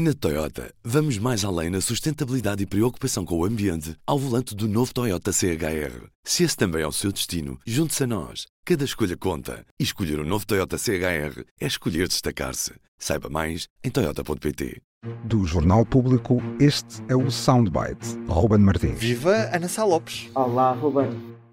Na Toyota, vamos mais além na sustentabilidade e preocupação com o ambiente ao volante do novo Toyota CHR. Se esse também é o seu destino, junte-se a nós. Cada escolha conta. E escolher o um novo Toyota CHR é escolher destacar-se. Saiba mais em Toyota.pt. Do Jornal Público, este é o Soundbite. Ruben Martins. Viva Ana Sá Lopes. Olá, Ruben.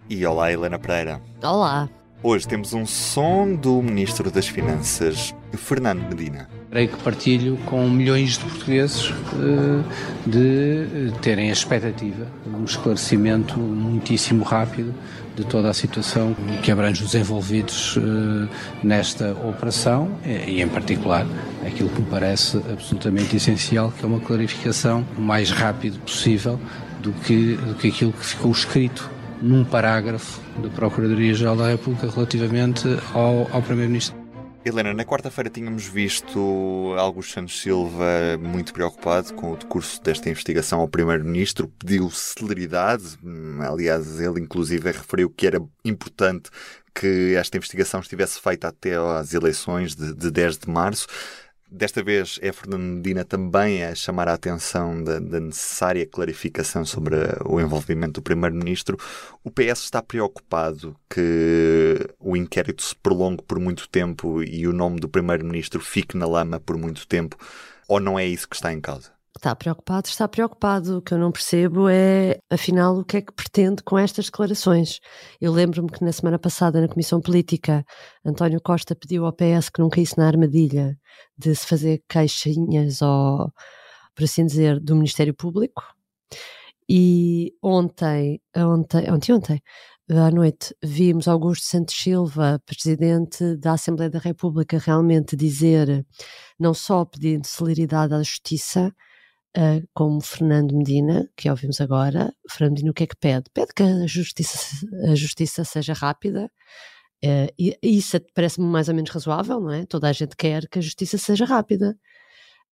E olá, Helena Pereira. Olá. Hoje temos um som do Ministro das Finanças, Fernando Medina. Creio que partilho com milhões de portugueses eh, de terem a expectativa de um esclarecimento muitíssimo rápido de toda a situação que abrange os envolvidos eh, nesta operação e, em particular, aquilo que me parece absolutamente essencial, que é uma clarificação o mais rápido possível do que, do que aquilo que ficou escrito num parágrafo da Procuradoria-Geral da República relativamente ao, ao Primeiro-Ministro. Helena, na quarta-feira tínhamos visto Augusto Santos Silva muito preocupado com o decurso desta investigação ao Primeiro-Ministro, pediu celeridade, aliás, ele inclusive referiu que era importante que esta investigação estivesse feita até às eleições de, de 10 de março. Desta vez é Fernando Medina também a chamar a atenção da, da, necessária clarificação sobre o envolvimento do Primeiro-Ministro. O PS está preocupado que o inquérito se prolongue por muito tempo e o nome do Primeiro-Ministro fique na lama por muito tempo, ou não é isso que está em causa? Está preocupado, está preocupado. O que eu não percebo é, afinal, o que é que pretende com estas declarações. Eu lembro-me que na semana passada, na Comissão Política, António Costa pediu ao PS que não caísse na armadilha de se fazer queixinhas, ou, por assim dizer, do Ministério Público. E ontem, ontem, ontem, ontem, à noite, vimos Augusto Santos Silva, presidente da Assembleia da República, realmente dizer, não só pedindo celeridade à justiça, uh, como Fernando Medina, que ouvimos agora. Fernando Medina o que é que pede? Pede que a justiça, a justiça seja rápida, uh, e isso parece-me mais ou menos razoável, não é? Toda a gente quer que a justiça seja rápida.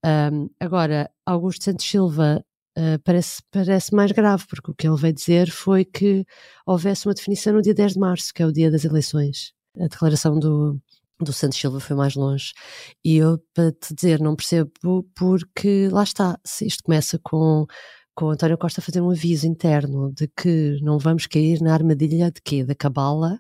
Um, agora, Augusto Santos Silva uh, parece, parece mais grave, porque o que ele veio dizer foi que houvesse uma definição no dia 10 de março, que é o dia das eleições. A declaração do, do Santos Silva foi mais longe. E eu, para te dizer, não percebo porque lá está, se isto começa com, com António Costa a fazer um aviso interno de que não vamos cair na armadilha de quê? Da cabala,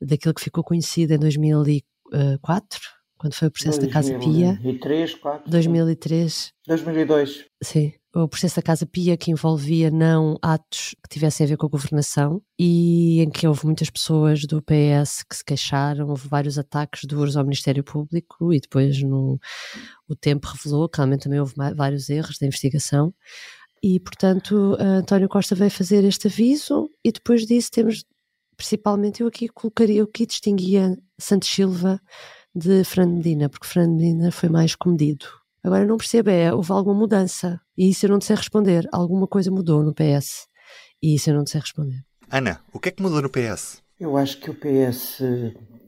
daquilo que ficou conhecido em 2004, quando foi o processo 2003, da Casa Pia. 2003, 4. 2003. 2002. Sim o processo da Casa Pia que envolvia não atos que tivessem a ver com a governação e em que houve muitas pessoas do PS que se queixaram, houve vários ataques duros ao Ministério Público e depois no, o tempo revelou que realmente também houve vários erros da investigação. E portanto António Costa veio fazer este aviso e depois disso temos principalmente eu aqui colocaria, eu aqui distinguia Santos Silva de Fernando Medina, porque Fernando Medina foi mais comedido Agora não percebo, é, houve alguma mudança. E isso eu não sei responder. Alguma coisa mudou no PS. E isso eu não sei responder. Ana, o que é que mudou no PS? Eu acho que o PS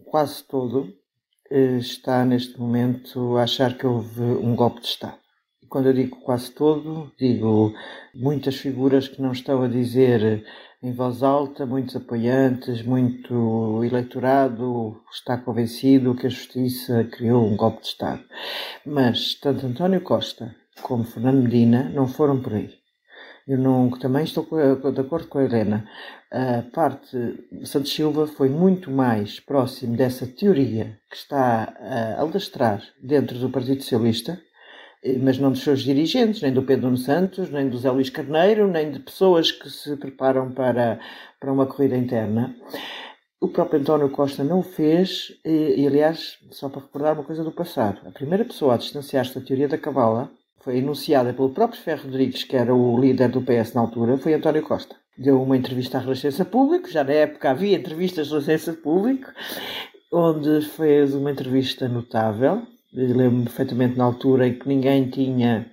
quase todo eh, está neste momento a achar que houve um golpe de Estado. Quando eu digo quase todo, digo muitas figuras que não estão a dizer em voz alta, muitos apoiantes, muito eleitorado está convencido que a justiça criou um golpe de Estado. Mas tanto António Costa como Fernando Medina não foram por aí. Eu não, também estou de acordo com a Helena. A parte Santos Silva foi muito mais próximo dessa teoria que está a alastrar dentro do Partido Socialista, mas não dos seus dirigentes, nem do Pedro Santos, nem do Zé Luís Carneiro, nem de pessoas que se preparam para, para uma corrida interna. O próprio António Costa não o fez, e, e, aliás, só para recordar uma coisa do passado, a primeira pessoa a distanciar-se da teoria da cabala foi enunciada pelo próprio Ferro Rodrigues, que era o líder do PS na altura, foi António Costa. Deu uma entrevista à Renascença Público, já na época havia entrevistas à Renascença Público, onde fez uma entrevista notável, lembro-me perfeitamente na altura em que ninguém tinha,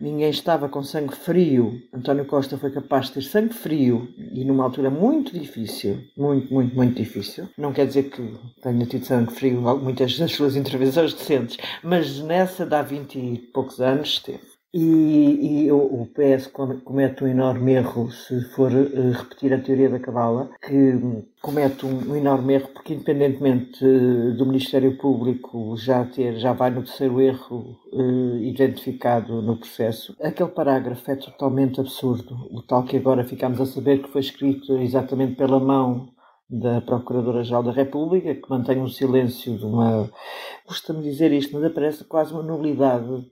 ninguém estava com sangue frio. António Costa foi capaz de ter sangue frio e numa altura muito difícil, muito, muito, muito difícil. Não quer dizer que tenha tido sangue frio muitas das suas intervenções recentes, mas nessa de há 20 e poucos anos teve. E, e o, PS comete um enorme erro se for uh, repetir a teoria da cabala, que comete um, um, enorme erro porque independentemente uh, do Ministério Público já ter já vai no terceiro erro uh, identificado no processo, aquele parágrafo é totalmente absurdo, o tal que agora ficamos a saber que foi escrito exatamente pela mão da Procuradora-Geral da República, que mantém um silêncio de uma. Custa-me dizer isto, mas aparece quase uma nulidade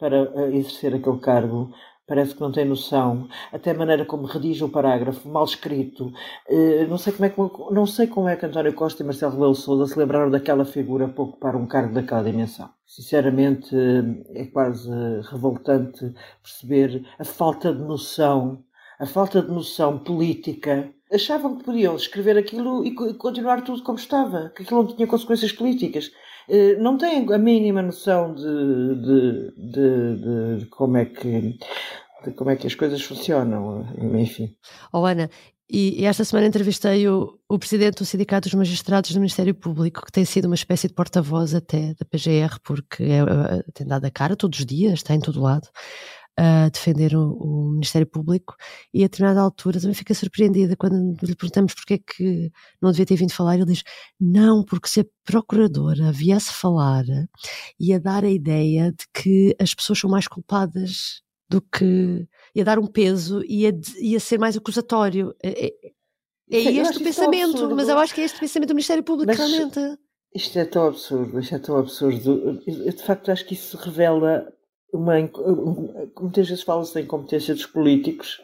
para eh, exercer aquele cargo. Parece que não tem noção, até a maneira como redige o parágrafo, mal escrito. Eh, não sei como é que, não sei como é que António Costa e Marcelo Rebelo Sousa se lembraram daquela figura para ocupar um cargo daquela dimensão. Sinceramente, eh, é quase revoltante perceber a falta de noção, a falta de noção política achavam que podiam escrever aquilo e continuar tudo como estava, que aquilo não tinha consequências políticas. Eh, não têm a mínima noção de, de, de, de como é que como é que as coisas funcionam, enfim. Oh Ana, e, esta semana entrevistei o, o presidente do Sindicato dos Magistrados do Ministério Público, que tem sido uma espécie de porta-voz até da PGR, porque é, é, tem dado a cara todos os dias, está em todo lado a defender o, o, Ministério Público e a determinada altura também fica surpreendida quando lhe perguntamos porque é que não devia ter vindo falar, ele diz, não, porque se a procuradora viesse falar ia dar a ideia de que as pessoas são mais culpadas do que ia dar um peso e ia, ia ser mais acusatório. É, é, é Sim, este o pensamento, mas eu acho que é este o pensamento do Ministério Público mas, realmente. Isto é tão absurdo, isto é tão absurdo. Eu de facto acho que isso revela uma, muitas vezes fala-se da incompetência dos políticos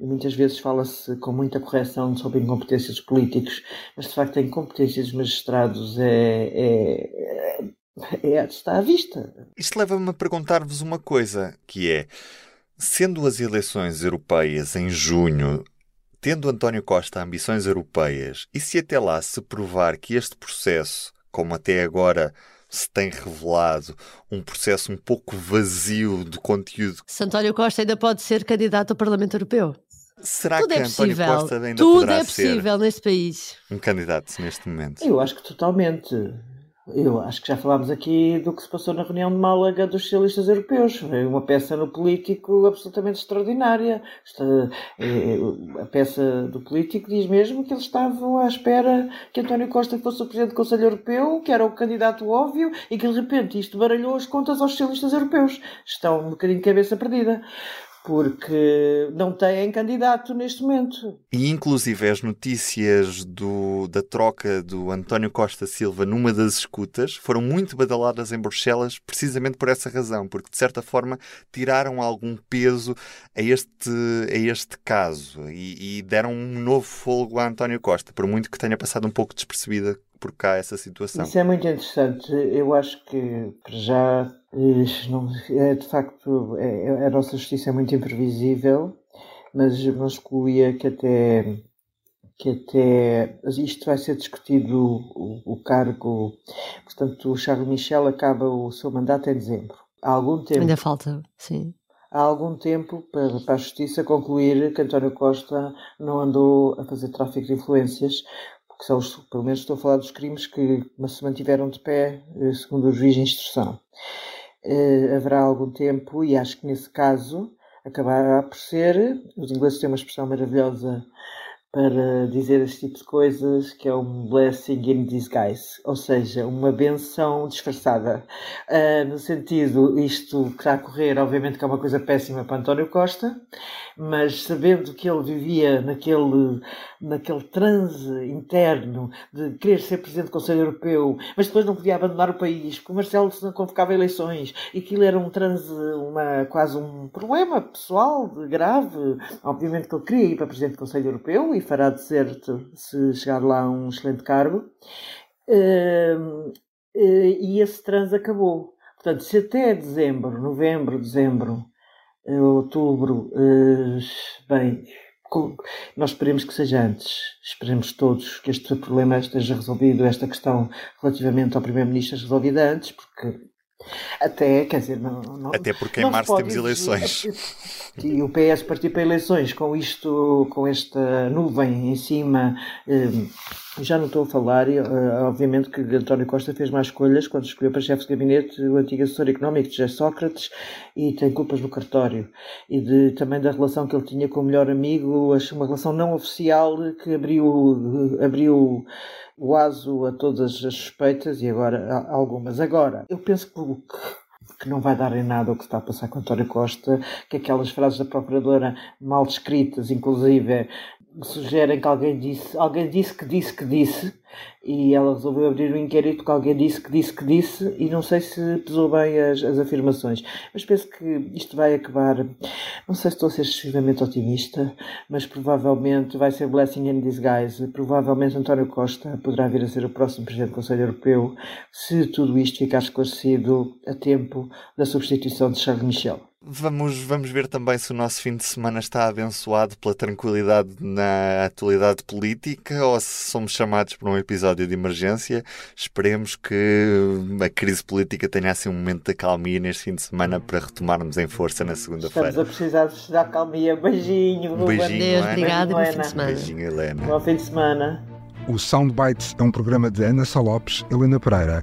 muitas vezes fala-se com muita correção sobre a incompetência dos políticos, mas de facto a incompetência dos magistrados é, é, é, é está à vista. Isto leva-me a perguntar-vos uma coisa, que é, sendo as eleições europeias em junho, tendo António Costa ambições europeias, e se até lá se provar que este processo, como até agora se tem revelado um processo um pouco vazio de conteúdo. Se António Costa ainda pode ser candidato ao Parlamento Europeu. Será Tudo que é António Costa ainda Tudo poderá é possível neste país. um candidato neste momento? Eu acho que totalmente. Eu acho que já falámos aqui do que se passou na reunião de Málaga dos socialistas europeus. Foi uma peça no político absolutamente extraordinária. É, a peça do político diz mesmo que eles estavam à espera que António Costa fosse o presidente do Conselho Europeu, que era o candidato óbvio, e que de repente isto baralhou as contas aos socialistas europeus. Estão um bocadinho de cabeça perdida porque não têm candidato neste momento. E inclusive as notícias do, da troca do António Costa Silva numa das escutas foram muito badaladas em Bruxelas precisamente por essa razão, porque de certa forma tiraram algum peso a este, a este caso e, e deram um novo fogo a António Costa, por muito que tenha passado um pouco despercebida por cá essa situação. Isso é muito interessante. Eu acho que já é, de facto é, a nossa justiça é muito imprevisível, mas não excluía que até que até isto vai ser discutido o, o cargo, portanto o Charles Michel acaba o seu mandato em dezembro. Há algum tempo. Ainda falta, sim há algum tempo para, para, a Justiça concluir que António Costa não andou a fazer tráfico de influências, que são os, pelo menos estou a falar dos crimes que se mantiveram de pé, eh, segundo o juiz de instrução. Uh, haverá algum tempo, e acho que nesse caso acabará por ser, os ingleses têm uma expressão maravilhosa para dizer esse tipo de coisas, que é um blessing in disguise, ou seja, uma benção disfarçada. Uh, no sentido, isto que está a correr, obviamente que é uma coisa péssima para António Costa, mas sabendo que ele vivia naquele, naquele transe interno de querer ser Presidente do Conselho Europeu, mas depois não podia abandonar o país, porque o Marcelo se convocava eleições, e aquilo era um transe, uma, quase um problema pessoal, grave. Obviamente que ele queria ir para Presidente do Conselho Europeu e fará de certo se chegar lá a um excelente cargo. Uh, uh, e esse transe acabou. Portanto, se até dezembro, novembro, dezembro, outubro, eh, bem, nós esperemos que seja antes. Esperemos todos que este problema esteja resolvido, esta questão relativamente ao Primeiro-Ministro esteja resolvida antes, porque até, quer dizer, não. não até porque em março temos eleições. E o PS partir para eleições com isto, com esta nuvem em cima, eh, já não estou a falar, eh, obviamente que António Costa fez mais escolhas quando escolheu para chefe de gabinete o antigo assessor económico de José Sócrates e tem culpas no cartório e de, também da relação que ele tinha com o melhor amigo, uma relação não oficial que abriu, abriu o aso a todas as suspeitas e agora algumas. Agora, eu penso que que não vai dar em nada o que está a passar com António Costa, que aquelas frases da Procuradora mal descritas, inclusive, sugerem que alguém disse, alguém disse que disse que disse, e ela resolveu abrir um inquérito que alguém disse que disse que disse, e não sei se pesou bem as, as afirmações. Mas penso que isto vai acabar, não sei se estou a ser excessivamente otimista, mas provavelmente vai ser blessing in disguise. Provavelmente António Costa poderá vir a ser o próximo Presidente do Conselho Europeu, se tudo isto ficar esclarecido a tempo da substituição de Charles Michel. Vamos, vamos ver também se o nosso fim de semana está abençoado pela tranquilidade na atualidade política ou se somos chamados para um episódio de emergência. Esperemos que a crise política tenha assim um momento de acalmia neste fim de semana para retomarmos em força na segunda-feira. Estamos a precisar de acalmia. Beijinho, um beijinho, Deus, obrigado e bom fim de semana. Beijinho, Helena. Bom fim de semana. O Soundbites é um programa de Ana Salopes, Helena Pereira